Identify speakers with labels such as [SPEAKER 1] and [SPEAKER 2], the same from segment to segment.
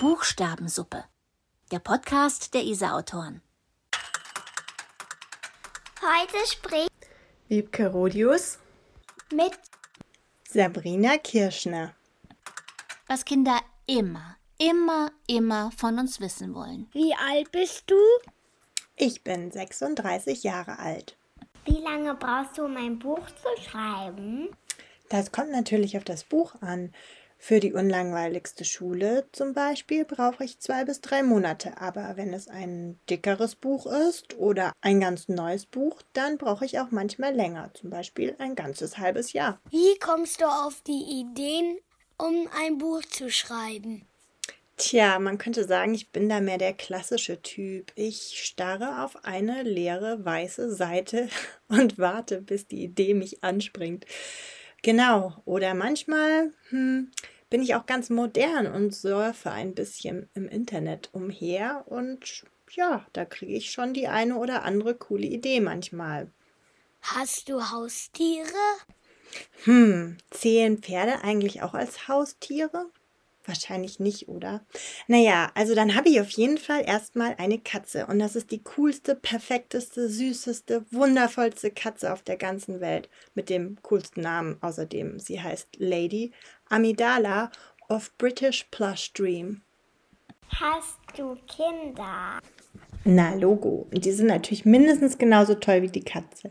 [SPEAKER 1] Buchstabensuppe. Der Podcast der ISA-Autoren.
[SPEAKER 2] Heute spricht
[SPEAKER 3] Wiebke Rodius
[SPEAKER 2] mit
[SPEAKER 3] Sabrina Kirschner.
[SPEAKER 1] Was Kinder immer, immer, immer von uns wissen wollen.
[SPEAKER 2] Wie alt bist du?
[SPEAKER 3] Ich bin 36 Jahre alt.
[SPEAKER 2] Wie lange brauchst du, um ein Buch zu schreiben?
[SPEAKER 3] Das kommt natürlich auf das Buch an. Für die unlangweiligste Schule zum Beispiel brauche ich zwei bis drei Monate. Aber wenn es ein dickeres Buch ist oder ein ganz neues Buch, dann brauche ich auch manchmal länger. Zum Beispiel ein ganzes halbes Jahr.
[SPEAKER 2] Wie kommst du auf die Ideen, um ein Buch zu schreiben?
[SPEAKER 3] Tja, man könnte sagen, ich bin da mehr der klassische Typ. Ich starre auf eine leere weiße Seite und warte, bis die Idee mich anspringt. Genau. Oder manchmal hm, bin ich auch ganz modern und surfe ein bisschen im Internet umher und ja, da kriege ich schon die eine oder andere coole Idee manchmal.
[SPEAKER 2] Hast du Haustiere?
[SPEAKER 3] Hm, zählen Pferde eigentlich auch als Haustiere? Wahrscheinlich nicht, oder? Naja, also dann habe ich auf jeden Fall erstmal eine Katze. Und das ist die coolste, perfekteste, süßeste, wundervollste Katze auf der ganzen Welt. Mit dem coolsten Namen außerdem. Sie heißt Lady Amidala of British Plush Dream.
[SPEAKER 2] Hast du Kinder?
[SPEAKER 3] Na, Logo. Und die sind natürlich mindestens genauso toll wie die Katze.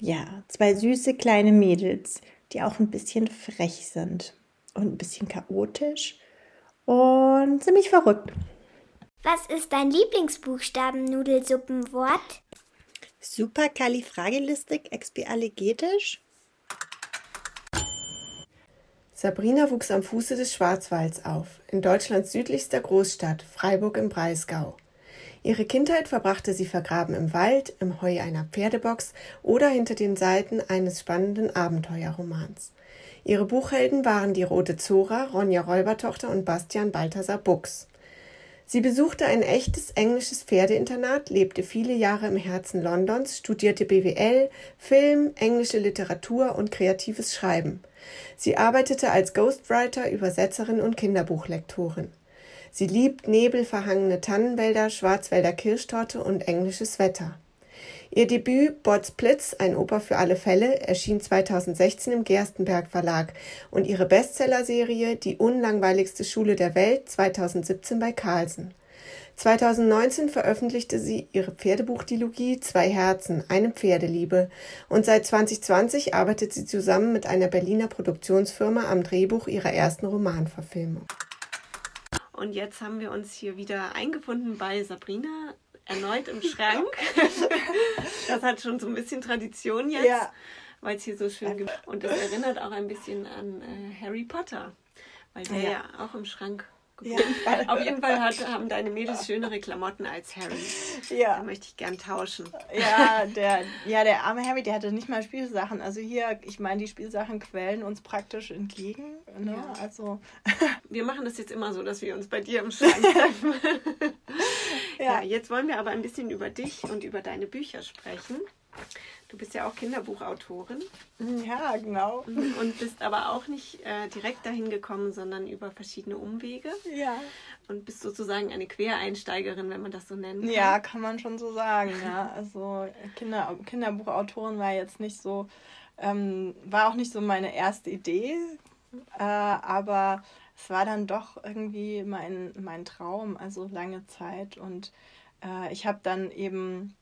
[SPEAKER 3] Ja, zwei süße kleine Mädels, die auch ein bisschen frech sind und ein bisschen chaotisch und ziemlich verrückt.
[SPEAKER 2] Was ist dein Lieblingsbuchstaben-Nudelsuppenwort?
[SPEAKER 3] Superkalifragilistik-expialigetisch?
[SPEAKER 4] Sabrina wuchs am Fuße des Schwarzwalds auf, in Deutschlands südlichster Großstadt, Freiburg im Breisgau. Ihre Kindheit verbrachte sie vergraben im Wald, im Heu einer Pferdebox oder hinter den Seiten eines spannenden Abenteuerromans. Ihre Buchhelden waren die Rote Zora, Ronja Räubertochter und Bastian Balthasar Buchs. Sie besuchte ein echtes englisches Pferdeinternat, lebte viele Jahre im Herzen Londons, studierte BWL, Film, englische Literatur und kreatives Schreiben. Sie arbeitete als Ghostwriter, Übersetzerin und Kinderbuchlektorin. Sie liebt nebelverhangene Tannenwälder, Schwarzwälder Kirschtorte und englisches Wetter. Ihr Debüt Bots Blitz, ein Oper für alle Fälle, erschien 2016 im Gerstenberg Verlag und ihre Bestsellerserie Die unlangweiligste Schule der Welt 2017 bei Carlsen. 2019 veröffentlichte sie ihre Pferdebuchdilogie Zwei Herzen, eine Pferdeliebe und seit 2020 arbeitet sie zusammen mit einer Berliner Produktionsfirma am Drehbuch ihrer ersten Romanverfilmung.
[SPEAKER 5] Und jetzt haben wir uns hier wieder eingefunden bei Sabrina erneut im Schrank. das hat schon so ein bisschen Tradition jetzt, ja. weil es hier so schön gibt. Und das erinnert auch ein bisschen an äh, Harry Potter, weil der ja. ja auch im Schrank ja. Auf jeden Fall hat, haben deine Mädels schönere Klamotten als Harry. Ja. Da möchte ich gern tauschen.
[SPEAKER 3] Ja, der, ja, der arme Harry, der hatte nicht mal Spielsachen. Also hier, ich meine, die Spielsachen quellen uns praktisch entgegen. Ne? Ja. Also.
[SPEAKER 5] Wir machen das jetzt immer so, dass wir uns bei dir im Schrank treffen. ja. ja, jetzt wollen wir aber ein bisschen über dich und über deine Bücher sprechen. Du bist ja auch Kinderbuchautorin.
[SPEAKER 3] Ja, genau.
[SPEAKER 5] Und bist aber auch nicht äh, direkt dahin gekommen, sondern über verschiedene Umwege.
[SPEAKER 3] Ja.
[SPEAKER 5] Und bist sozusagen eine Quereinsteigerin, wenn man das so nennen kann.
[SPEAKER 3] Ja, kann man schon so sagen. Ja. Also Kinder, Kinderbuchautorin war jetzt nicht so, ähm, war auch nicht so meine erste Idee, äh, aber es war dann doch irgendwie mein, mein Traum, also lange Zeit. Und äh, ich habe dann eben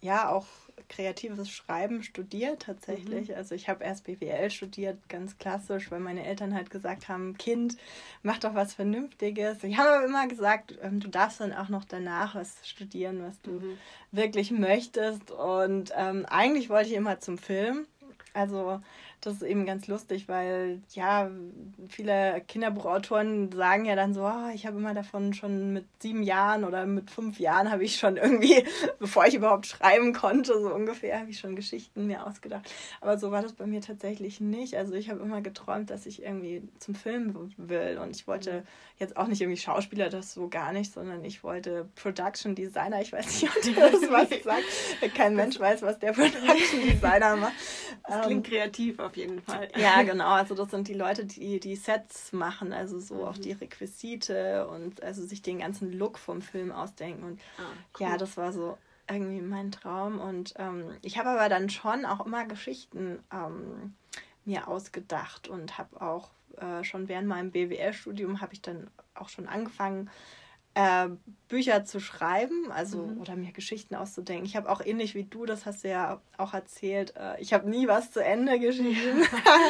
[SPEAKER 3] ja auch kreatives Schreiben studiert tatsächlich. Mhm. Also ich habe erst BWL studiert, ganz klassisch, weil meine Eltern halt gesagt haben, Kind, mach doch was Vernünftiges. Ich habe aber immer gesagt, ähm, du darfst dann auch noch danach was studieren, was du mhm. wirklich möchtest. Und ähm, eigentlich wollte ich immer zum Film. Also das ist eben ganz lustig, weil ja, viele Kinderbuchautoren sagen ja dann so, oh, ich habe immer davon schon mit sieben Jahren oder mit fünf Jahren habe ich schon irgendwie, bevor ich überhaupt schreiben konnte, so ungefähr, habe ich schon Geschichten mir ausgedacht. Aber so war das bei mir tatsächlich nicht. Also ich habe immer geträumt, dass ich irgendwie zum Film will und ich wollte mhm. jetzt auch nicht irgendwie Schauspieler, das so gar nicht, sondern ich wollte Production Designer. Ich weiß nicht, ob das was sagt. Kein Mensch weiß, was der Production Designer macht.
[SPEAKER 5] Das klingt ähm, kreativ auf jeden Fall.
[SPEAKER 3] Ja, genau. Also das sind die Leute, die die Sets machen, also so mhm. auch die Requisite und also sich den ganzen Look vom Film ausdenken. Und ah, cool. ja, das war so irgendwie mein Traum. Und ähm, ich habe aber dann schon auch immer Geschichten ähm, mir ausgedacht und habe auch äh, schon während meinem BWL-Studium habe ich dann auch schon angefangen, äh, Bücher zu schreiben, also mhm. oder mir Geschichten auszudenken. Ich habe auch ähnlich wie du, das hast du ja auch erzählt, äh, ich habe nie was zu Ende geschrieben.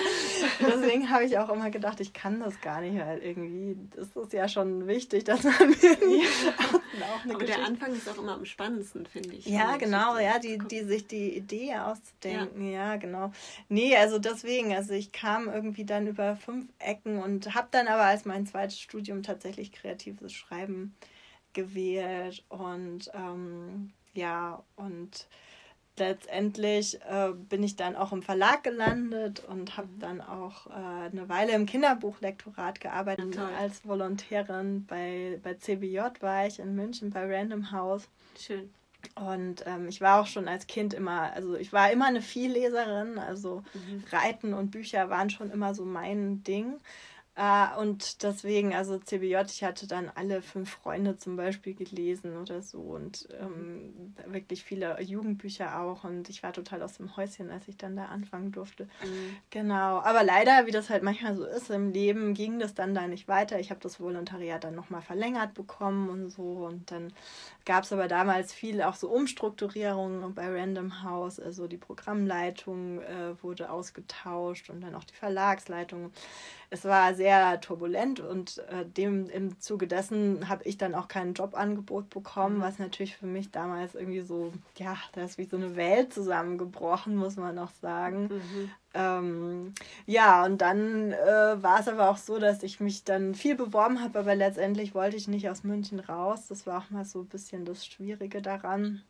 [SPEAKER 3] Deswegen habe ich auch immer gedacht, ich kann das gar nicht, weil irgendwie das ist ja schon wichtig, dass man
[SPEAKER 5] ja. auch eine Aber der Anfang ist auch immer am spannendsten, finde ich.
[SPEAKER 3] Ja, genau, ja, die, die sich die Idee auszudenken, ja. ja, genau. Nee, also deswegen, also ich kam irgendwie dann über fünf Ecken und habe dann aber als mein zweites Studium tatsächlich kreatives Schreiben gewählt und ähm, ja, und letztendlich äh, bin ich dann auch im Verlag gelandet und habe dann auch äh, eine Weile im Kinderbuchlektorat gearbeitet. Toll. Als Volontärin bei, bei CBJ war ich in München bei Random House.
[SPEAKER 5] Schön.
[SPEAKER 3] Und ähm, ich war auch schon als Kind immer, also ich war immer eine Vielleserin, also mhm. Reiten und Bücher waren schon immer so mein Ding. Uh, und deswegen, also CBJ, ich hatte dann alle fünf Freunde zum Beispiel gelesen oder so und ähm, wirklich viele Jugendbücher auch und ich war total aus dem Häuschen, als ich dann da anfangen durfte. Mhm. Genau, aber leider, wie das halt manchmal so ist im Leben, ging das dann da nicht weiter. Ich habe das Volontariat dann nochmal verlängert bekommen und so und dann gab es aber damals viel auch so Umstrukturierungen bei Random House, also die Programmleitung äh, wurde ausgetauscht und dann auch die Verlagsleitung es war sehr turbulent und äh, dem im Zuge dessen habe ich dann auch kein Jobangebot bekommen, mhm. was natürlich für mich damals irgendwie so, ja, da ist wie so eine Welt zusammengebrochen, muss man auch sagen. Mhm. Ähm, ja, und dann äh, war es aber auch so, dass ich mich dann viel beworben habe, aber letztendlich wollte ich nicht aus München raus. Das war auch mal so ein bisschen das Schwierige daran.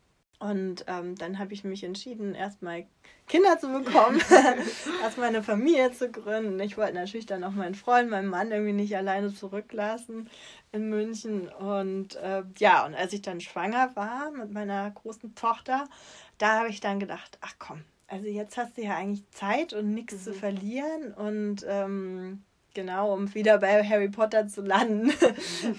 [SPEAKER 3] Und ähm, dann habe ich mich entschieden, erstmal Kinder zu bekommen, erstmal eine Familie zu gründen. Ich wollte natürlich dann auch meinen Freund, meinen Mann irgendwie nicht alleine zurücklassen in München. Und äh, ja, und als ich dann schwanger war mit meiner großen Tochter, da habe ich dann gedacht, ach komm, also jetzt hast du ja eigentlich Zeit und nichts mhm. zu verlieren. Und ähm, Genau, um wieder bei Harry Potter zu landen.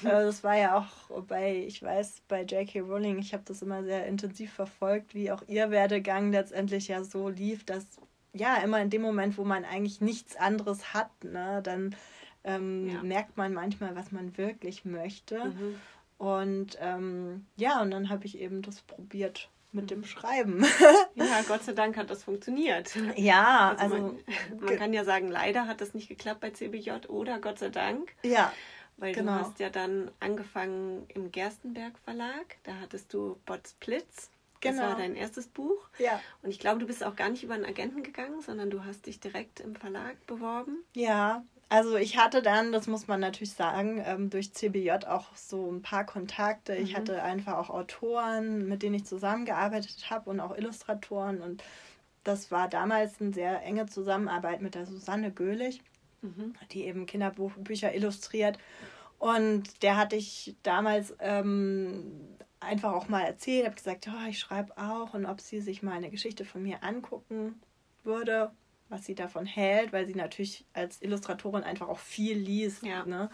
[SPEAKER 3] Äh, das war ja auch bei, ich weiß, bei J.K. Rowling, ich habe das immer sehr intensiv verfolgt, wie auch ihr Werdegang letztendlich ja so lief, dass ja immer in dem Moment, wo man eigentlich nichts anderes hat, ne, dann ähm, ja. merkt man manchmal, was man wirklich möchte. Mhm. Und ähm, ja, und dann habe ich eben das probiert mit dem Schreiben.
[SPEAKER 5] ja, Gott sei Dank hat das funktioniert.
[SPEAKER 3] Ja, also,
[SPEAKER 5] also man, man, kann ja sagen, leider hat das nicht geklappt bei CBJ oder Gott sei Dank.
[SPEAKER 3] Ja.
[SPEAKER 5] Weil genau. du hast ja dann angefangen im Gerstenberg Verlag, da hattest du Bots Blitz. Das genau. war dein erstes Buch.
[SPEAKER 3] Ja.
[SPEAKER 5] Und ich glaube, du bist auch gar nicht über einen Agenten gegangen, sondern du hast dich direkt im Verlag beworben.
[SPEAKER 3] Ja, also ich hatte dann, das muss man natürlich sagen, ähm, durch CBJ auch so ein paar Kontakte. Mhm. Ich hatte einfach auch Autoren, mit denen ich zusammengearbeitet habe und auch Illustratoren. Und das war damals eine sehr enge Zusammenarbeit mit der Susanne Göhlich, mhm. die eben Kinderbücher illustriert. Und der hatte ich damals ähm, einfach auch mal erzählt, habe gesagt, oh, ich schreibe auch und ob sie sich mal eine Geschichte von mir angucken würde was sie davon hält, weil sie natürlich als Illustratorin einfach auch viel liest. Ja. Ne?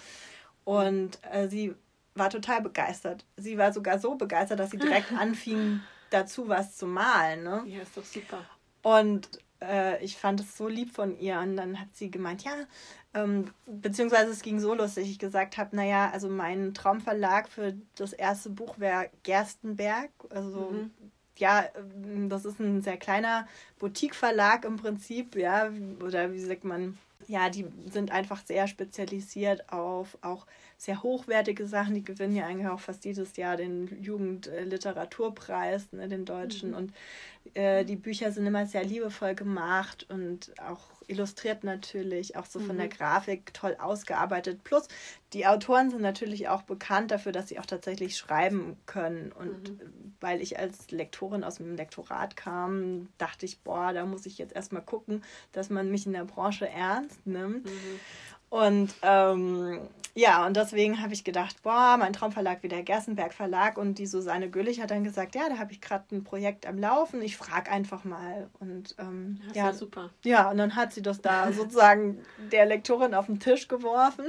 [SPEAKER 3] Und äh, sie war total begeistert. Sie war sogar so begeistert, dass sie direkt anfing, dazu was zu malen. Ne?
[SPEAKER 5] Ja, ist doch super.
[SPEAKER 3] Und äh, ich fand es so lieb von ihr. Und dann hat sie gemeint, ja, ähm, beziehungsweise es ging so lustig, ich gesagt habe, naja, also mein Traumverlag für das erste Buch wäre Gerstenberg, also mhm ja, ähm, das ist ein sehr kleiner Boutique-Verlag im Prinzip, ja, oder wie sagt man, ja, die sind einfach sehr spezialisiert auf auch sehr hochwertige Sachen. Die gewinnen ja eigentlich auch fast jedes Jahr den Jugendliteraturpreis, ne, den deutschen. Mhm. Und äh, die Bücher sind immer sehr liebevoll gemacht und auch illustriert natürlich, auch so von mhm. der Grafik toll ausgearbeitet. Plus, die Autoren sind natürlich auch bekannt dafür, dass sie auch tatsächlich schreiben können. Und mhm. weil ich als Lektorin aus dem Lektorat kam, dachte ich, boah, da muss ich jetzt erstmal gucken, dass man mich in der Branche ernst nimmt. Mhm. Und ähm, ja, und deswegen habe ich gedacht, boah, mein Traumverlag wie der Gerstenberg Verlag und die Susanne Güllich hat dann gesagt, ja, da habe ich gerade ein Projekt am Laufen, ich frage einfach mal. Und ähm,
[SPEAKER 5] das
[SPEAKER 3] ja,
[SPEAKER 5] super.
[SPEAKER 3] Ja, und dann hat sie das da sozusagen der Lektorin auf den Tisch geworfen.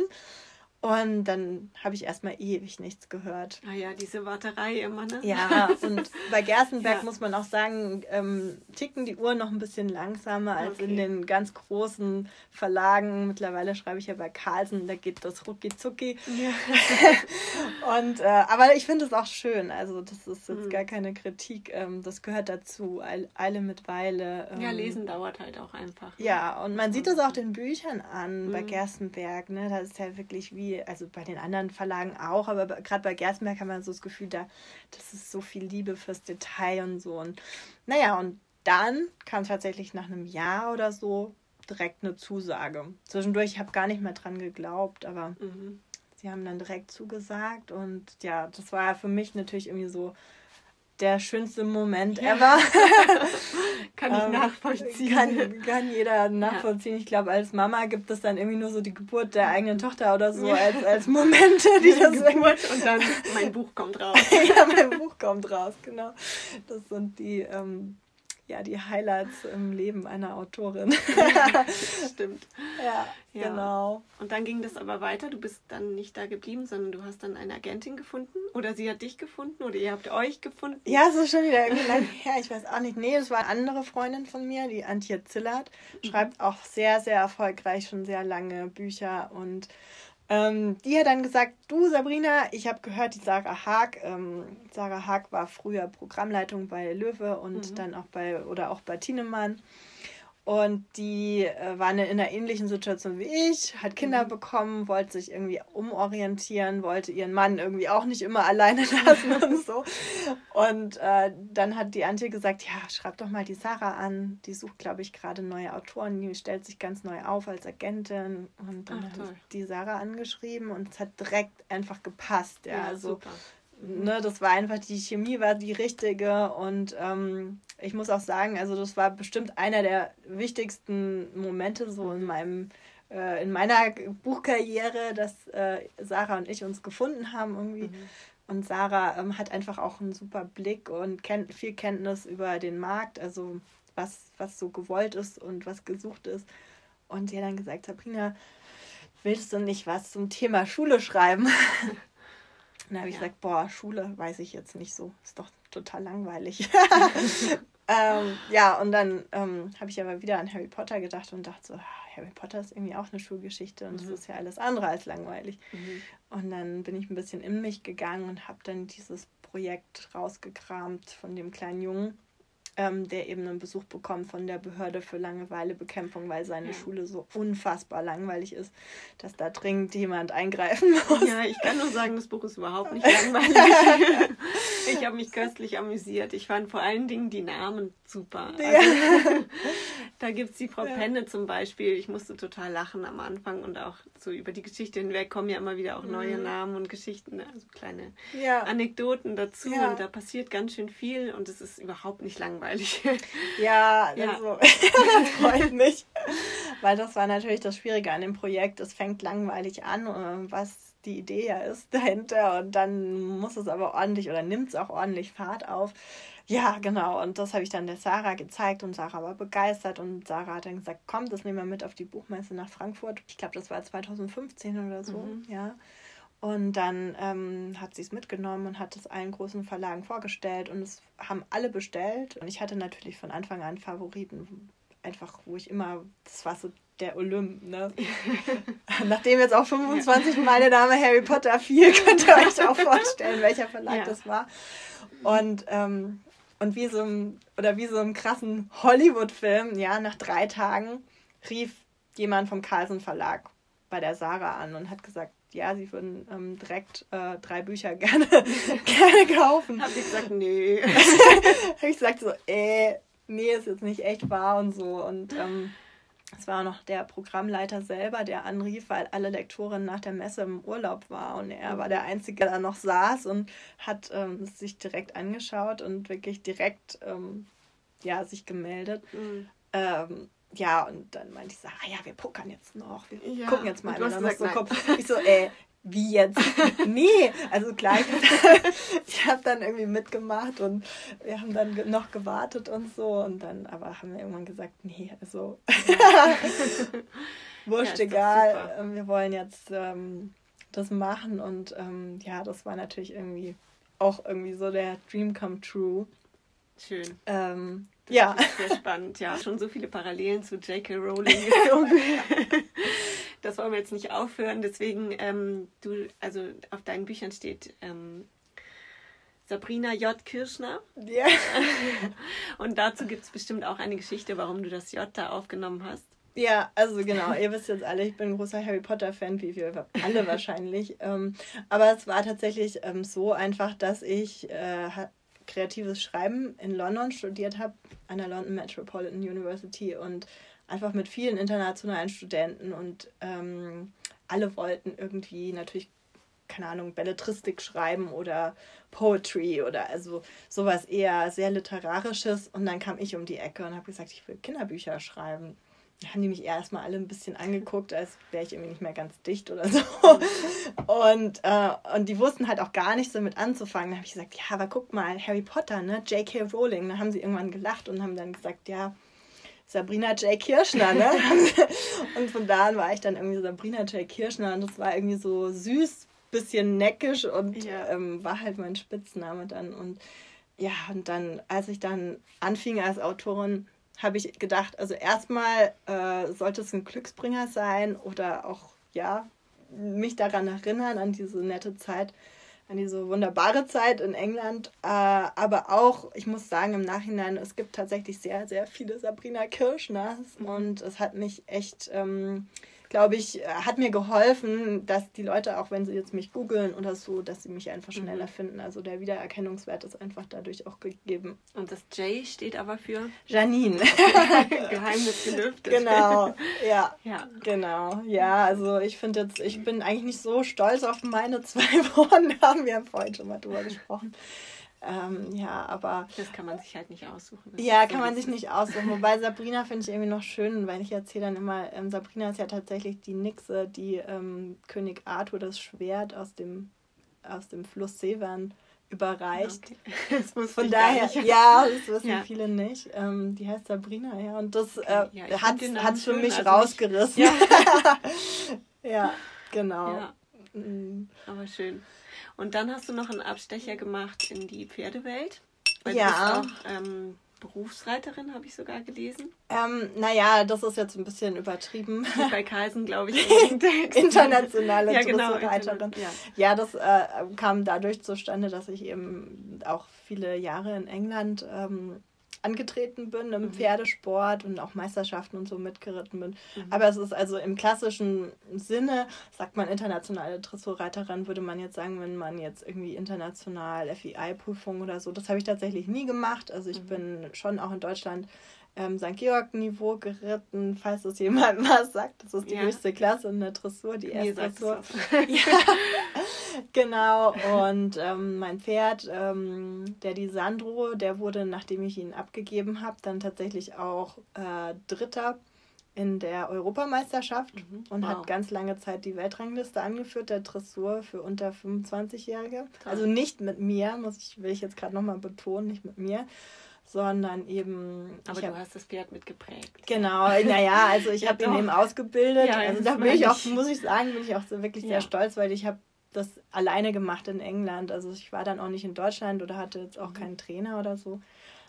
[SPEAKER 3] Und dann habe ich erstmal ewig nichts gehört.
[SPEAKER 5] Ah ja, diese Warterei immer, ne?
[SPEAKER 3] Ja, und bei Gerstenberg ja. muss man auch sagen, ähm, ticken die Uhren noch ein bisschen langsamer als okay. in den ganz großen Verlagen. Mittlerweile schreibe ich ja bei Carlsen, da geht das rucki zucki. Ja. und, äh, aber ich finde es auch schön. Also, das ist jetzt mhm. gar keine Kritik. Ähm, das gehört dazu. Eile mit Weile.
[SPEAKER 5] Ähm, ja, lesen dauert halt auch einfach.
[SPEAKER 3] Ne? Ja, und man sieht das auch den Büchern an mhm. bei Gerstenberg. Ne? Da ist ja wirklich wie also bei den anderen Verlagen auch, aber gerade bei Gerstenberg haben wir so das Gefühl, da, das ist so viel Liebe fürs Detail und so. Und naja, und dann kam tatsächlich nach einem Jahr oder so direkt eine Zusage. Zwischendurch, ich habe gar nicht mehr dran geglaubt, aber mhm. sie haben dann direkt zugesagt und ja, das war für mich natürlich irgendwie so der schönste Moment ever.
[SPEAKER 5] kann ich ähm, nachvollziehen.
[SPEAKER 3] Kann, kann jeder nachvollziehen. Ja. Ich glaube, als Mama gibt es dann irgendwie nur so die Geburt der eigenen Tochter oder so ja. als, als Momente, die das
[SPEAKER 5] Geburt und dann mein Buch kommt raus.
[SPEAKER 3] ja, mein Buch kommt raus, genau. Das sind die ähm, ja, die Highlights im Leben einer Autorin.
[SPEAKER 5] Stimmt.
[SPEAKER 3] Ja, ja, genau.
[SPEAKER 5] Und dann ging das aber weiter. Du bist dann nicht da geblieben, sondern du hast dann eine Agentin gefunden oder sie hat dich gefunden oder ihr habt euch gefunden.
[SPEAKER 3] Ja, ist schon wieder irgendwie lang her. Ich weiß auch nicht. Nee, es war eine andere Freundin von mir, die Antje Zillert. Schreibt auch sehr, sehr erfolgreich schon sehr lange Bücher und ähm, die hat dann gesagt, du Sabrina, ich habe gehört, die Sarah Haag, ähm, Sarah Haag war früher Programmleitung bei Löwe und mhm. dann auch bei, oder auch bei Tienemann. Und die äh, war in einer ähnlichen Situation wie ich, hat Kinder mhm. bekommen, wollte sich irgendwie umorientieren, wollte ihren Mann irgendwie auch nicht immer alleine lassen und so. Und äh, dann hat die Antje gesagt, ja, schreib doch mal die Sarah an. Die sucht, glaube ich, gerade neue Autoren. Die stellt sich ganz neu auf als Agentin. Und dann hat die Sarah angeschrieben und es hat direkt einfach gepasst. Ja, ja also super ne, das war einfach, die Chemie war die richtige und ähm, ich muss auch sagen, also das war bestimmt einer der wichtigsten Momente so in meinem äh, in meiner Buchkarriere, dass äh, Sarah und ich uns gefunden haben irgendwie. Mhm. Und Sarah ähm, hat einfach auch einen super Blick und kennt viel Kenntnis über den Markt, also was, was so gewollt ist und was gesucht ist. Und die hat dann gesagt, Sabrina, willst du nicht was zum Thema Schule schreiben? Und dann habe ich ja. gesagt, boah, Schule weiß ich jetzt nicht so. Ist doch total langweilig. ähm, ja, und dann ähm, habe ich aber wieder an Harry Potter gedacht und dachte so, ah, Harry Potter ist irgendwie auch eine Schulgeschichte und mhm. das ist ja alles andere als langweilig. Mhm. Und dann bin ich ein bisschen in mich gegangen und habe dann dieses Projekt rausgekramt von dem kleinen Jungen ähm, der eben einen Besuch bekommt von der Behörde für Langeweilebekämpfung, weil seine ja. Schule so unfassbar langweilig ist, dass da dringend jemand eingreifen muss.
[SPEAKER 5] Ja, ich kann nur sagen, das Buch ist überhaupt nicht langweilig. ich habe mich köstlich amüsiert. Ich fand vor allen Dingen die Namen super. Also, ja. Da gibt es die Frau ja. Penne zum Beispiel. Ich musste total lachen am Anfang und auch so über die Geschichte hinweg kommen ja immer wieder auch neue mhm. Namen und Geschichten, also kleine ja. Anekdoten dazu. Und da passiert ganz schön viel und es ist überhaupt nicht langweilig.
[SPEAKER 3] Ja, ja. Also, das freut mich. Weil das war natürlich das Schwierige an dem Projekt. Es fängt langweilig an, äh, was die Idee ja ist dahinter. Und dann muss es aber ordentlich oder nimmt es auch ordentlich Fahrt auf. Ja, genau. Und das habe ich dann der Sarah gezeigt und Sarah war begeistert. Und Sarah hat dann gesagt, komm, das nehmen wir mit auf die Buchmesse nach Frankfurt. Ich glaube, das war 2015 oder so. Mhm. Ja. Und dann ähm, hat sie es mitgenommen und hat es allen großen Verlagen vorgestellt und es haben alle bestellt. Und ich hatte natürlich von Anfang an Favoriten, einfach wo ich immer, das war so der Olymp, ne? Nachdem jetzt auch 25 ja. Mal der Name Harry Potter fiel, könnt ihr euch auch vorstellen, welcher Verlag ja. das war. Und, ähm, und wie so ein, oder wie so einem krassen Hollywood-Film, ja, nach drei Tagen rief jemand vom Carlsen Verlag bei der Sarah an und hat gesagt, ja, sie würden ähm, direkt äh, drei Bücher gerne, gerne kaufen.
[SPEAKER 5] Hab ich gesagt, nee.
[SPEAKER 3] Hab ich gesagt so, äh, nee, ist jetzt nicht echt wahr und so. Und ähm, es war auch noch der Programmleiter selber, der anrief, weil alle Lektoren nach der Messe im Urlaub war und er war der Einzige, der da noch saß und hat ähm, sich direkt angeschaut und wirklich direkt ähm, ja, sich gemeldet. Mhm. Ähm, ja, und dann meinte ich so, ah ja, wir pokern jetzt noch, wir
[SPEAKER 5] Ja,
[SPEAKER 3] gucken jetzt mal,
[SPEAKER 5] und du hast gesagt,
[SPEAKER 3] so
[SPEAKER 5] nein.
[SPEAKER 3] kommt. Ich so, äh, wie jetzt? nee, also klar, ich, habe dann irgendwie mitgemacht und wir haben dann noch gewartet und so und dann aber haben wir irgendwann gesagt, nee, also
[SPEAKER 5] Ja,
[SPEAKER 3] wurscht,
[SPEAKER 5] doch
[SPEAKER 3] egal, ähm, wir wollen jetzt ähm, das machen und ähm, ja, das war natürlich irgendwie auch irgendwie so der Dream come true.
[SPEAKER 5] Schön.
[SPEAKER 3] Ähm, ja.
[SPEAKER 5] Sehr spannend, ja. Schon so viele Parallelen zu J.K. Rowling. Das wollen wir jetzt nicht aufhören. Deswegen, ähm, du, also auf deinen Büchern steht ähm, Sabrina J. Kirschner.
[SPEAKER 3] ja.
[SPEAKER 5] Und dazu gibt es bestimmt auch eine Geschichte, warum du das J da aufgenommen hast.
[SPEAKER 3] Ja, also genau, ihr wisst jetzt alle, ich bin ein großer Harry Potter-Fan, wie wir alle wahrscheinlich. Ähm, aber es war tatsächlich ähm, so einfach, dass ich äh, kreatives Schreiben in London studiert habe, an der London Metropolitan University und einfach mit vielen internationalen Studenten und ähm, alle wollten irgendwie natürlich, keine Ahnung, Belletristik schreiben oder Poetry oder also sowas eher sehr literarisches und dann kam ich um die Ecke und habe gesagt, ich will Kinderbücher schreiben. Da haben die mich erstmal alle ein bisschen angeguckt, als wäre ich irgendwie nicht mehr ganz dicht oder so. Und, äh, und die wussten halt auch gar nicht so mit anzufangen. Da habe ich gesagt, ja, aber guck mal, Harry Potter, ne? J.K. Rowling. Da haben sie irgendwann gelacht und haben dann gesagt, ja, Sabrina J. Kirschner, ne? und von da an war ich dann irgendwie Sabrina J. Kirschner und das war irgendwie so süß, bisschen neckisch und
[SPEAKER 5] Ja.
[SPEAKER 3] ähm, war halt mein Spitzname dann. Und ja, und dann, als ich dann anfing als Autorin, habe ich gedacht, also erstmal äh, sollte es ein Glücksbringer sein oder auch, ja, mich daran erinnern, an diese nette Zeit, an diese wunderbare Zeit in England. Äh, aber auch, ich muss sagen, im Nachhinein, es gibt tatsächlich sehr, sehr viele Sabrina Kirschners und es hat mich echt, ähm, glaube ich, äh, hat mir geholfen, dass die Leute, auch wenn sie jetzt mich googeln oder so, dass sie mich einfach schneller finden. Also der Wiedererkennungswert ist einfach dadurch auch gegeben.
[SPEAKER 5] Und das J steht aber für
[SPEAKER 3] Janine.
[SPEAKER 5] Geheimnis gelüftet.
[SPEAKER 3] genau, ja.
[SPEAKER 5] Ja.
[SPEAKER 3] Genau, ja, also ich finde jetzt, ich bin eigentlich nicht so stolz auf meine zwei Vornamen. Wir haben vorhin schon mal drüber gesprochen. Ähm, ja, aber
[SPEAKER 5] Das kann man sich halt nicht aussuchen. Das
[SPEAKER 3] ja, kann man sich nicht aussuchen. Wobei Sabrina finde ich irgendwie noch schön, weil ich erzähle dann immer, ähm, Sabrina ist ja tatsächlich die Nixe, die ähm, König Arthur das Schwert aus dem, aus dem Fluss Severn überreicht.
[SPEAKER 5] Okay. Das muss
[SPEAKER 3] Von daher,
[SPEAKER 5] nicht.
[SPEAKER 3] ja, das wissen
[SPEAKER 5] Ja.
[SPEAKER 3] viele nicht. Ähm, die heißt Sabrina, ja. Und das äh,
[SPEAKER 5] Ja,
[SPEAKER 3] hat es für mich
[SPEAKER 5] also
[SPEAKER 3] rausgerissen.
[SPEAKER 5] Ja.
[SPEAKER 3] ja, genau. Mm.
[SPEAKER 5] aber schön. Und dann hast du noch einen Abstecher gemacht in die Pferdewelt. Weil
[SPEAKER 3] Ja.
[SPEAKER 5] Du bist auch ähm, Berufsreiterin, habe ich sogar gelesen.
[SPEAKER 3] Ähm, naja, das ist jetzt ein bisschen übertrieben.
[SPEAKER 5] Steht bei Carlsen, glaube ich.
[SPEAKER 3] Internationale
[SPEAKER 5] Ja, genau,
[SPEAKER 3] Dressurreiterin.
[SPEAKER 5] interna-
[SPEAKER 3] Ja, das äh, kam dadurch zustande, dass ich eben auch viele Jahre in England ähm, angetreten bin im Pferdesport und auch Meisterschaften und so mitgeritten bin. Aber es ist also im klassischen Sinne, sagt man internationale Dressurreiterin, würde man jetzt sagen, wenn man jetzt irgendwie international FEI-Prüfung oder so, das habe ich tatsächlich nie gemacht. Also ich bin schon auch in Deutschland ähm, St. Georg-Niveau geritten, falls es jemand was sagt. Das ist die
[SPEAKER 5] Ja.
[SPEAKER 3] höchste Klasse in der Dressur, die erste Dressur. Ja, genau. Und ähm, mein Pferd, ähm, der die Sandro, der wurde, nachdem ich ihn abgegeben habe, dann tatsächlich auch äh, Dritter in der Europameisterschaft und
[SPEAKER 5] Wow.
[SPEAKER 3] hat ganz lange Zeit die Weltrangliste angeführt, der Dressur für unter 25-Jährige. Also nicht mit mir, muss ich, will ich jetzt gerade nochmal betonen, nicht mit mir, sondern eben.
[SPEAKER 5] Aber du
[SPEAKER 3] hab-
[SPEAKER 5] hast das Pferd mitgeprägt.
[SPEAKER 3] Genau, naja, also ich
[SPEAKER 5] Ja,
[SPEAKER 3] habe ihn eben ausgebildet.
[SPEAKER 5] Ja,
[SPEAKER 3] also da bin ich auch, muss ich sagen, bin ich auch so wirklich
[SPEAKER 5] Ja.
[SPEAKER 3] sehr stolz, weil ich habe das alleine gemacht in England. Also ich war dann auch nicht in Deutschland oder hatte jetzt
[SPEAKER 5] Mhm.
[SPEAKER 3] auch keinen Trainer oder so,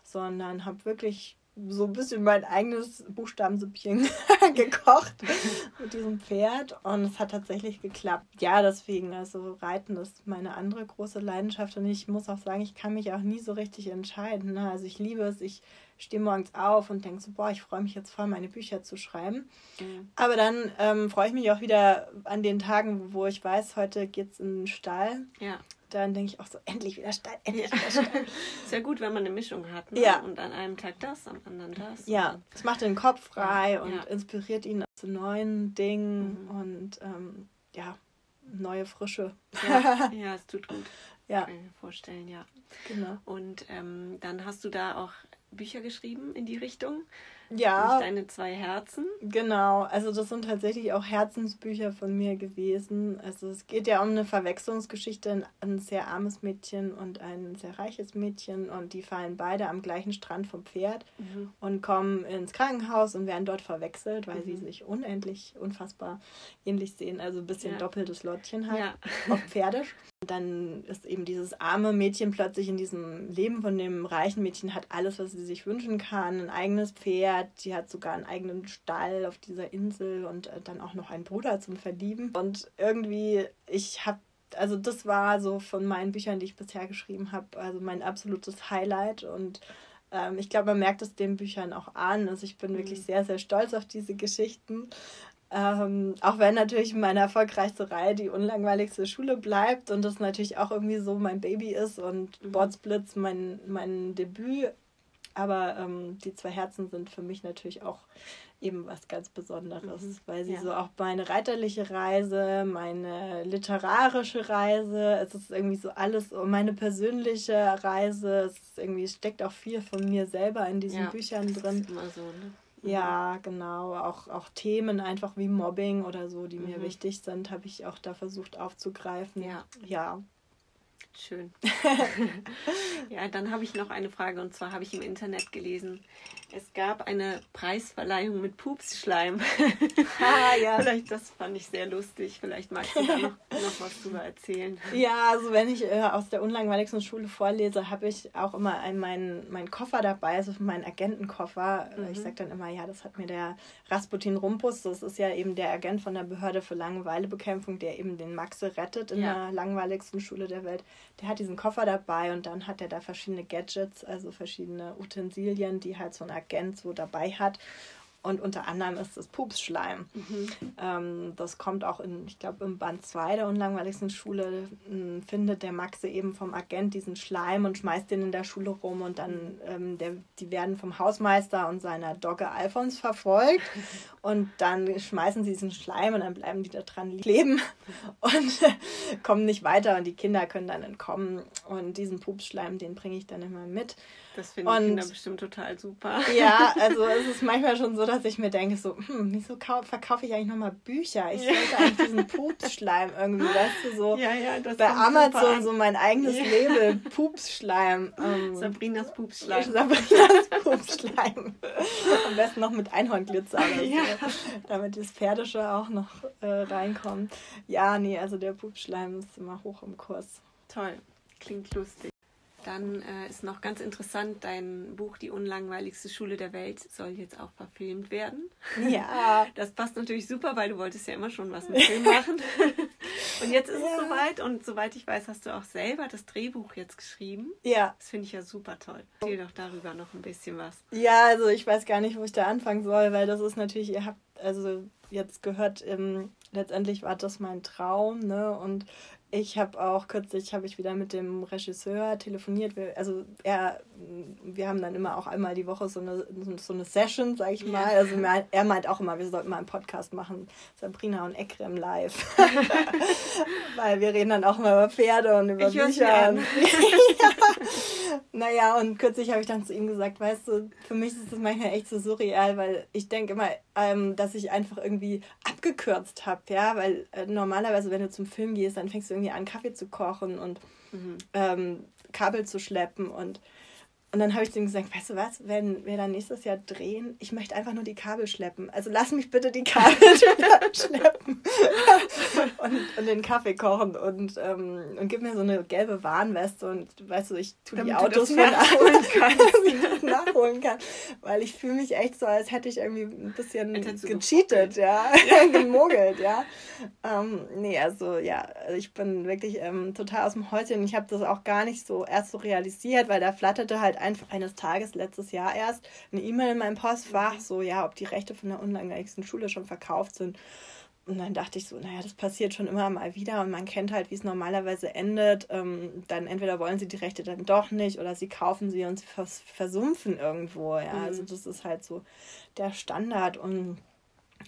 [SPEAKER 3] sondern habe wirklich so ein bisschen mein eigenes Buchstabensüppchen gekocht mit diesem Pferd und es hat tatsächlich geklappt. Ja, deswegen, also Reiten ist meine andere große Leidenschaft und ich muss auch sagen, ich kann mich auch nie so richtig entscheiden. Ne? Also ich liebe es, ich stehe morgens auf und denke so, boah, ich freue mich jetzt voll, meine Bücher zu schreiben.
[SPEAKER 5] Mhm.
[SPEAKER 3] Aber dann ähm, freue ich mich auch wieder an den Tagen, wo ich weiß, heute geht es in den Stall.
[SPEAKER 5] Ja.
[SPEAKER 3] Dann denke ich auch so, endlich wieder Stall, endlich
[SPEAKER 5] Ja.
[SPEAKER 3] wieder Stall.
[SPEAKER 5] Ist ja gut, wenn man eine Mischung hat. Ne?
[SPEAKER 3] Ja.
[SPEAKER 5] Und an einem Tag das, am anderen das.
[SPEAKER 3] Ja, es macht den Kopf frei
[SPEAKER 5] Ja,
[SPEAKER 3] und
[SPEAKER 5] ja.
[SPEAKER 3] inspiriert ihn zu neuen Dingen
[SPEAKER 5] Mhm.
[SPEAKER 3] und ähm, ja, neue Frische.
[SPEAKER 5] Ja, ja, es tut gut.
[SPEAKER 3] Ja,
[SPEAKER 5] Kann ich mir vorstellen, ja.
[SPEAKER 3] genau.
[SPEAKER 5] Und ähm, dann hast du da auch Bücher geschrieben in die Richtung.
[SPEAKER 3] Ja.
[SPEAKER 5] Deine zwei Herzen.
[SPEAKER 3] Genau, also das sind tatsächlich auch Herzensbücher von mir gewesen. Also es geht ja um eine Verwechslungsgeschichte, ein sehr armes Mädchen und ein sehr reiches Mädchen und die fallen beide am gleichen Strand vom Pferd mhm. und kommen ins Krankenhaus und werden dort verwechselt, weil mhm. sie sich unendlich, unfassbar ähnlich sehen. Also ein bisschen ja. doppeltes Lottchen halt ja. auf Pferdisch. Dann ist eben dieses arme Mädchen plötzlich in diesem Leben von dem reichen Mädchen, hat alles, was sie sich wünschen kann, ein eigenes Pferd, sie hat sogar einen eigenen Stall auf dieser Insel und äh, dann auch noch einen Bruder zum Verlieben. Und irgendwie, ich habe also das war so von meinen Büchern, die ich bisher geschrieben habe, also mein absolutes Highlight und ähm, ich glaube, man merkt es den Büchern auch an. Also ich bin wirklich mhm. sehr, sehr stolz auf diese Geschichten. Ähm, auch wenn natürlich meine erfolgreichste Reihe die unlangweiligste Schule bleibt und das natürlich auch irgendwie so mein Baby ist und. Botsblitz mein, mein Debüt. Aber ähm, die zwei Herzen sind für mich natürlich auch eben was ganz Besonderes, mhm. weil sie ja. so auch meine reiterliche Reise, meine literarische Reise, es ist irgendwie so alles, meine persönliche Reise, es ist irgendwie steckt auch viel von mir selber in diesen ja, Büchern drin. Das ist immer so, ne? Ja, genau. Auch, auch Themen einfach wie Mobbing oder so, die mhm. mir wichtig sind, habe ich auch da versucht aufzugreifen. Ja. Ja.
[SPEAKER 5] Schön. ja, dann habe ich noch eine Frage und zwar habe ich im Internet gelesen, es gab eine Preisverleihung mit Pupsschleim. ah, ja. Vielleicht, das fand ich sehr lustig. Vielleicht magst du da noch, noch was drüber erzählen.
[SPEAKER 3] Ja, also wenn ich äh, aus der unlangweiligsten Schule vorlese, habe ich auch immer einen, meinen, meinen Koffer dabei, also meinen Agentenkoffer. Mhm. Ich sage dann immer, ja, das hat mir der Rasputin Rumpus, das ist ja eben der Agent von der Behörde für Langweilebekämpfung, der eben den Maxe rettet in ja. der langweiligsten Schule der Welt. Der hat diesen Koffer dabei und dann hat er da verschiedene Gadgets, also verschiedene Utensilien, die halt so ein Agent so dabei hat. Und unter anderem ist es Pupsschleim. Mhm. Ähm, das kommt auch in, ich glaube, im Band 2 der unlangweiligsten Schule, äh, findet der Maxe eben vom Agent diesen Schleim und schmeißt den in der Schule rum und dann, ähm, der, die werden vom Hausmeister und seiner Dogge Alfons verfolgt und dann schmeißen sie diesen Schleim und dann bleiben die da dran kleben und kommen nicht weiter und die Kinder können dann entkommen und diesen Pupsschleim, den bringe ich dann immer mit.
[SPEAKER 5] Das finden und, Kinder bestimmt total super.
[SPEAKER 3] Ja, also es ist manchmal schon so, dass ich mir denke, so, hm, wieso verkaufe ich eigentlich nochmal Bücher? Ich sollte eigentlich diesen Pupsschleim irgendwie, weißt du, so ja, ja, bei Amazon so mein eigenes ja. Label, Pupsschleim.
[SPEAKER 5] Ähm, Sabrinas Pupsschleim.
[SPEAKER 3] Sabrinas Pupsschleim. Am besten noch mit Einhornglitzer oder ja. damit das Pferdische auch noch äh, reinkommt. Ja, nee, also der Pupsschleim ist immer hoch im Kurs.
[SPEAKER 5] Toll, klingt lustig. Dann äh, ist noch ganz interessant, dein Buch Die unlangweiligste Schule der Welt soll jetzt auch verfilmt werden. Ja. Das passt natürlich super, weil du wolltest ja immer schon was mit Film machen. und jetzt ist ja. es soweit und soweit ich weiß, hast du auch selber das Drehbuch jetzt geschrieben. Ja. Das finde ich ja super toll. Erzähl doch darüber noch ein bisschen was.
[SPEAKER 3] Ja, also ich weiß gar nicht, wo ich da anfangen soll, weil das ist natürlich, ihr habt also jetzt gehört, ähm, letztendlich war das mein Traum, ne? Und ich habe auch kürzlich habe ich wieder mit dem Regisseur telefoniert. Wir, also er, wir haben dann immer auch einmal die Woche so eine, so eine Session, sage ich mal. Ja. Also er meint auch immer, wir sollten mal einen Podcast machen, Sabrina und Ekrem live. Weil wir reden dann auch immer über Pferde und über ich Bücher. Und, ja. Naja, und kürzlich habe ich dann zu ihm gesagt, weißt du, für mich ist das manchmal echt so surreal, weil ich denke immer, ähm, dass ich einfach irgendwie abgekürzt habe, ja, weil äh, normalerweise, wenn du zum Film gehst, dann fängst du irgendwie an, Kaffee zu kochen und mhm. ähm, Kabel zu schleppen und und dann habe ich ihm gesagt, weißt du was, wenn wir dann nächstes Jahr drehen, ich möchte einfach nur die Kabel schleppen. Also lass mich bitte die Kabel schleppen und, und den Kaffee kochen und, ähm, und gib mir so eine gelbe Warnweste und weißt du, ich tue Damit die Autos für nachholen kann, nachholen kann. Weil ich fühle mich echt so, als hätte ich irgendwie ein bisschen gecheatet, ja, ja. gemogelt, ja. Ähm, nee, also ja, also ich bin wirklich ähm, total aus dem Häuschen. Ich habe das auch gar nicht so erst so realisiert, weil da flatterte halt einfach eines Tages letztes Jahr erst eine E-Mail in meinem Postfach, so ja, ob die Rechte von der unlangweiligsten Schule schon verkauft sind. Und dann dachte ich so, naja, das passiert schon immer mal wieder und man kennt halt, wie es normalerweise endet. Ähm, dann entweder wollen sie die Rechte dann doch nicht oder sie kaufen sie und sie vers versumpfen irgendwo. Ja, mhm. also das ist halt so der Standard und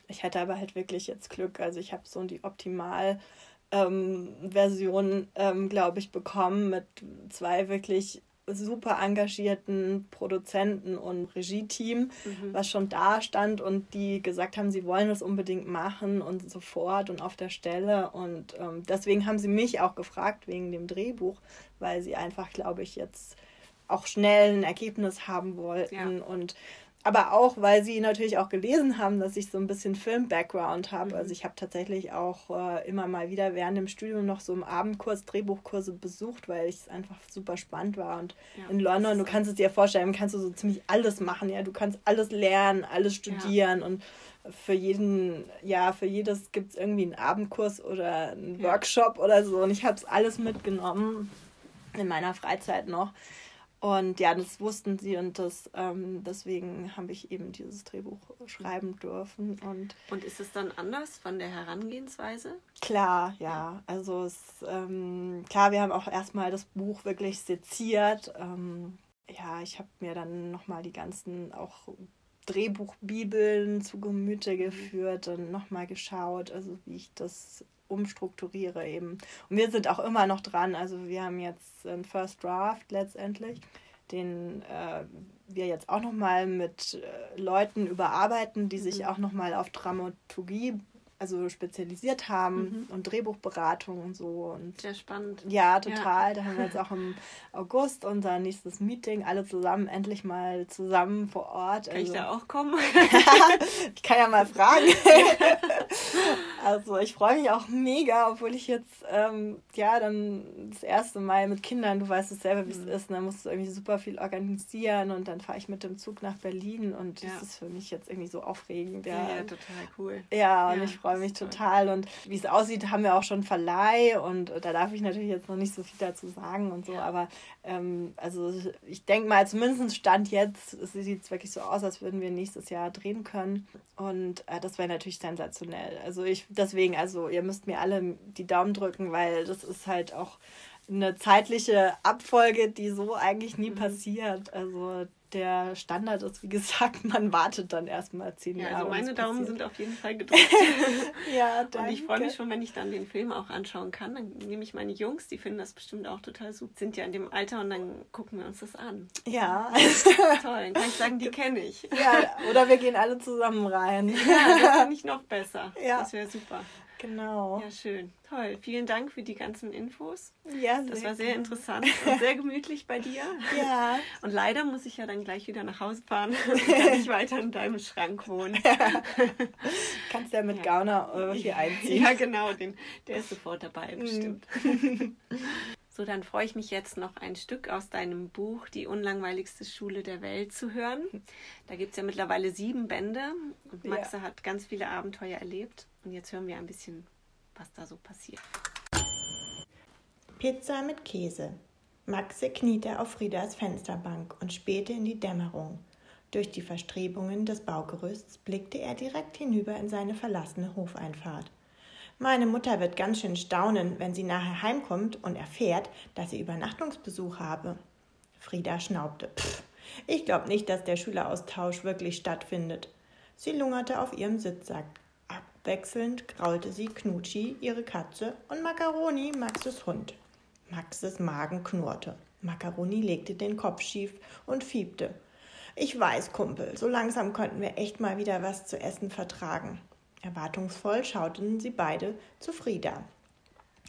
[SPEAKER 3] ich hatte aber halt wirklich jetzt Glück. Also ich habe so die Optimal- ähm, Version, ähm, glaube ich, bekommen mit zwei wirklich super engagierten Produzenten und Regie-Team, mhm. was schon da stand und die gesagt haben, sie wollen das unbedingt machen und sofort und auf der Stelle. Und ähm, deswegen haben sie mich auch gefragt wegen dem Drehbuch, weil sie einfach, glaube ich, jetzt auch schnell ein Ergebnis haben wollten. Ja. Und aber auch, weil sie natürlich auch gelesen haben, dass ich so ein bisschen Film-Background habe. Mhm. Also ich habe tatsächlich auch äh, immer mal wieder während dem Studium noch so im Abendkurs Drehbuchkurse besucht, weil ich es einfach super spannend war. Und ja, in London, du kannst es dir vorstellen, kannst du so ziemlich alles machen. Ja, du kannst alles lernen, alles studieren ja. und für jeden, ja, für jedes gibt es irgendwie einen Abendkurs oder einen ja. Workshop oder so. Und ich habe es alles mitgenommen in meiner Freizeit noch. Und ja, das wussten sie und das, ähm, deswegen habe ich eben dieses Drehbuch schreiben dürfen. Und,
[SPEAKER 5] und ist es dann anders von der Herangehensweise?
[SPEAKER 3] Klar, ja. Also es, ähm, klar, wir haben auch erstmal das Buch wirklich seziert. Ähm, ja, ich habe mir dann nochmal die ganzen auch Drehbuchbibeln zu Gemüte geführt und nochmal geschaut, also wie ich das umstrukturiere eben. Und wir sind auch immer noch dran. Also wir haben jetzt einen First Draft letztendlich, den äh, wir jetzt auch nochmal mit äh, Leuten überarbeiten, die sich mhm. auch nochmal auf Dramaturgie also spezialisiert haben mhm. und Drehbuchberatung und so. Und
[SPEAKER 5] Sehr spannend.
[SPEAKER 3] Ja, total. Ja. Da haben wir jetzt auch im August unser nächstes Meeting, alle zusammen, endlich mal zusammen vor Ort.
[SPEAKER 5] Kann also, ich da auch kommen?
[SPEAKER 3] ich kann ja mal fragen. also ich freue mich auch mega, obwohl ich jetzt, ähm, ja, dann das erste Mal mit Kindern, du weißt es selber, wie mhm. es ist, und dann musst du irgendwie super viel organisieren und dann fahre ich mit dem Zug nach Berlin und ja. das ist für mich jetzt irgendwie so aufregend.
[SPEAKER 5] Ja, ja total cool.
[SPEAKER 3] Ja, und ich freue freue mich total. Und wie es aussieht, haben wir auch schon Verleih und da darf ich natürlich jetzt noch nicht so viel dazu sagen und so. Aber ähm, also ich denke mal, zumindest Stand jetzt sieht es wirklich so aus, als würden wir nächstes Jahr drehen können. Und äh, das wäre natürlich sensationell. Also ich deswegen, also ihr müsst mir alle die Daumen drücken, weil das ist halt auch eine zeitliche Abfolge, die so eigentlich nie mhm. passiert. Also der Standard ist, wie gesagt, man wartet dann erstmal zehn ja,
[SPEAKER 5] Jahre. Also meine Daumen passiert. sind auf jeden Fall gedrückt. ja, danke. Und ich freue mich schon, wenn ich dann den Film auch anschauen kann. Dann nehme ich meine Jungs, die finden das bestimmt auch total super. Sind ja in dem Alter und dann gucken wir uns das an.
[SPEAKER 3] Ja.
[SPEAKER 5] Toll, dann kann ich sagen, die kenne ich.
[SPEAKER 3] Ja, oder wir gehen alle zusammen rein.
[SPEAKER 5] Ja, das finde ich noch besser. Ja. Das wäre super.
[SPEAKER 3] Genau.
[SPEAKER 5] Ja, schön. Toll. Vielen Dank für die ganzen Infos.
[SPEAKER 3] Ja,
[SPEAKER 5] Das war sehr interessant und sehr gemütlich bei dir.
[SPEAKER 3] Ja.
[SPEAKER 5] Und leider muss ich ja dann gleich wieder nach Hause fahren und kann nicht weiter in deinem Schrank wohnen. Ja.
[SPEAKER 3] Kannst ja mit ja. Gauner hier einziehen.
[SPEAKER 5] Ja, genau. Den, der ist sofort dabei, bestimmt. So, dann freue ich mich jetzt noch ein Stück aus deinem Buch Die unlangweiligste Schule der Welt zu hören. Da gibt es ja mittlerweile sieben Bände und Maxe ja. hat ganz viele Abenteuer erlebt. Und jetzt hören wir ein bisschen, was da so passiert.
[SPEAKER 6] Pizza mit Käse. Maxe kniete auf Friedas Fensterbank und spähte in die Dämmerung. Durch die Verstrebungen des Baugerüsts blickte er direkt hinüber in seine verlassene Hofeinfahrt. Meine Mutter wird ganz schön staunen, wenn sie nachher heimkommt und erfährt, dass sie Übernachtungsbesuch habe. Frieda schnaubte. Pff, ich glaube nicht, dass der Schüleraustausch wirklich stattfindet. Sie lungerte auf ihrem Sitzsack. Abwechselnd graulte sie Knutschi, ihre Katze, und Macaroni, Maxes Hund. Maxes Magen knurrte. Macaroni legte den Kopf schief und fiebte. Ich weiß, Kumpel, so langsam könnten wir echt mal wieder was zu essen vertragen. Erwartungsvoll schauten sie beide zu Frieda.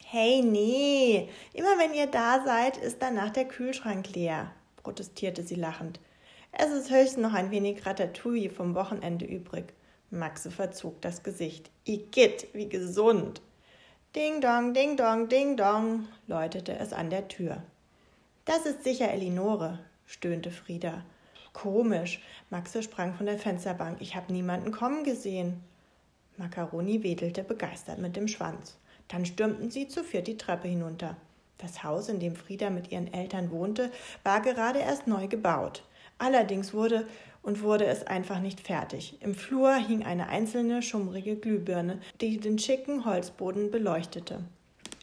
[SPEAKER 6] Hey, nee, immer wenn ihr da seid, ist danach der Kühlschrank leer, protestierte sie lachend. Es ist höchstens noch ein wenig Ratatouille vom Wochenende übrig. Maxe verzog das Gesicht. Igitt, wie gesund. Ding dong, ding dong, ding dong, läutete es an der Tür. Das ist sicher Elinore, stöhnte Frieda. Komisch. Maxe sprang von der Fensterbank. Ich habe niemanden kommen gesehen. Macaroni wedelte begeistert mit dem Schwanz. Dann stürmten sie zu viert die Treppe hinunter. Das Haus, in dem Frieda mit ihren Eltern wohnte, war gerade erst neu gebaut. Allerdings wurde und wurde es einfach nicht fertig. Im Flur hing eine einzelne schummrige Glühbirne, die den schicken Holzboden beleuchtete.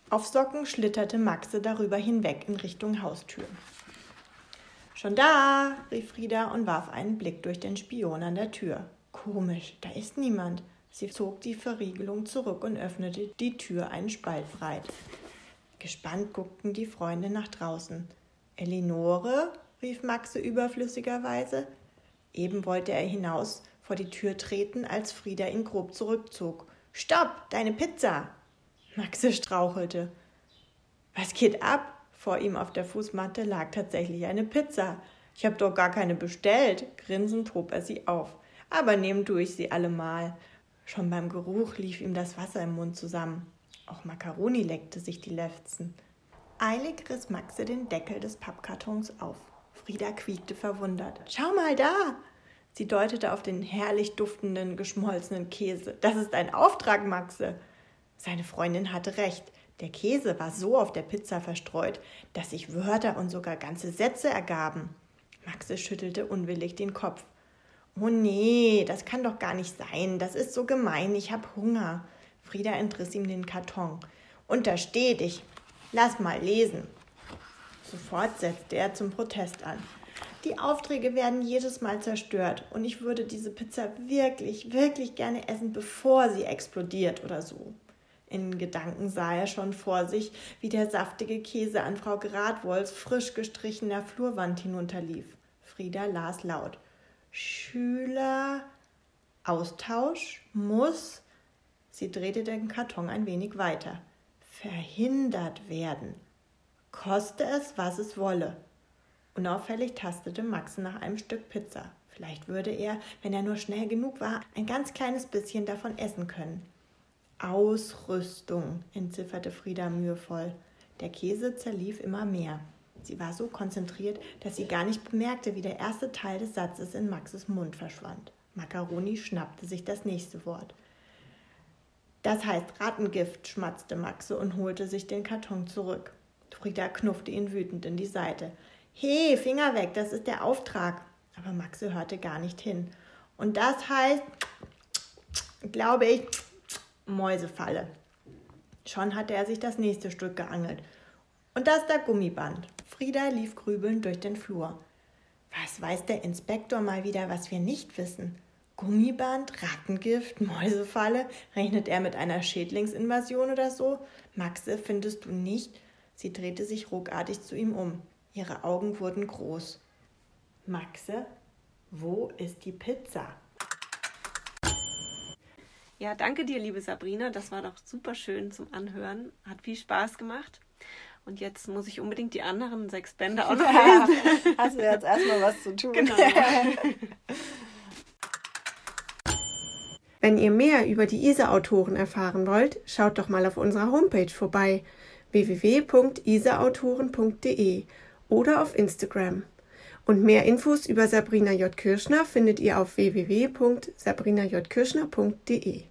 [SPEAKER 6] Auf Socken schlitterte Maxe darüber hinweg in Richtung Haustür. Schon da, rief Frieda und warf einen Blick durch den Spion an der Tür. Komisch, da ist niemand. Sie zog die Verriegelung zurück und öffnete die Tür einen Spalt breit. Gespannt guckten die Freunde nach draußen.
[SPEAKER 3] Elinore, rief Maxe überflüssigerweise. Eben wollte er hinaus vor die Tür treten, als Frieda ihn grob zurückzog. Stopp, deine Pizza! Maxe strauchelte. Was geht ab? Vor ihm auf der Fußmatte lag tatsächlich eine Pizza. Ich hab doch gar keine bestellt. Grinsend hob er sie auf. Aber nehmen tue ich sie allemal. Schon beim Geruch lief ihm das Wasser im Mund zusammen. Auch Macaroni leckte sich die Lefzen. Eilig riss Maxe den Deckel des Pappkartons auf. Frieda quiekte verwundert. Schau mal da! Sie deutete auf den herrlich duftenden, geschmolzenen Käse. Das ist ein Auftrag, Maxe. Seine Freundin hatte recht. Der Käse war so auf der Pizza verstreut, dass sich Wörter und sogar ganze Sätze ergaben. Maxe schüttelte unwillig den Kopf. Oh nee, das kann doch gar nicht sein. Das ist so gemein. Ich hab Hunger. Frieda entriss ihm den Karton. Und da steht ich. Lass mal lesen. Sofort setzte er zum Protest an. Die Aufträge werden jedes Mal zerstört und ich würde diese Pizza wirklich, wirklich gerne essen, bevor sie explodiert oder so. In Gedanken sah er schon vor sich, wie der saftige Käse an Frau Gradwolls frisch gestrichener Flurwand hinunterlief. Frieda las laut. Schüler Austausch muss. Sie drehte den Karton ein wenig weiter. Verhindert werden. Koste es, was es wolle. Unauffällig tastete Max nach einem Stück Pizza. Vielleicht würde er, wenn er nur schnell genug war, ein ganz kleines bisschen davon essen können. Ausrüstung, entzifferte Frieda mühevoll. Der Käse zerlief immer mehr. Sie war so konzentriert, dass sie gar nicht bemerkte, wie der erste Teil des Satzes in Maxes Mund verschwand. Macaroni schnappte sich das nächste Wort. Das heißt Rattengift, schmatzte Maxe und holte sich den Karton zurück. Frieda knuffte ihn wütend in die Seite. He, Finger weg, das ist der Auftrag. Aber Maxe hörte gar nicht hin. Und das heißt, glaube ich, Mäusefalle. Schon hatte er sich das nächste Stück geangelt. Und das der Gummiband. Frieda lief grübelnd durch den Flur. Was weiß der Inspektor mal wieder, was wir nicht wissen? Gummiband, Rattengift, Mäusefalle? Rechnet er mit einer Schädlingsinvasion oder so? Maxe, findest du nicht? Sie drehte sich ruckartig zu ihm um. Ihre Augen wurden groß. Maxe, wo ist die Pizza?
[SPEAKER 5] Ja, danke dir, liebe Sabrina. Das war doch super schön zum Anhören. Hat viel Spaß gemacht. Und jetzt muss ich unbedingt die anderen sechs Bände auch noch lesen.
[SPEAKER 7] Hast du jetzt erstmal was zu tun.
[SPEAKER 5] Genau.
[SPEAKER 4] Wenn ihr mehr über die ISA-Autoren erfahren wollt, schaut doch mal auf unserer Homepage vorbei www.isaautoren.de oder auf Instagram. Und mehr Infos über Sabrina J. Kirschner findet ihr auf www.sabrinajkirschner.de.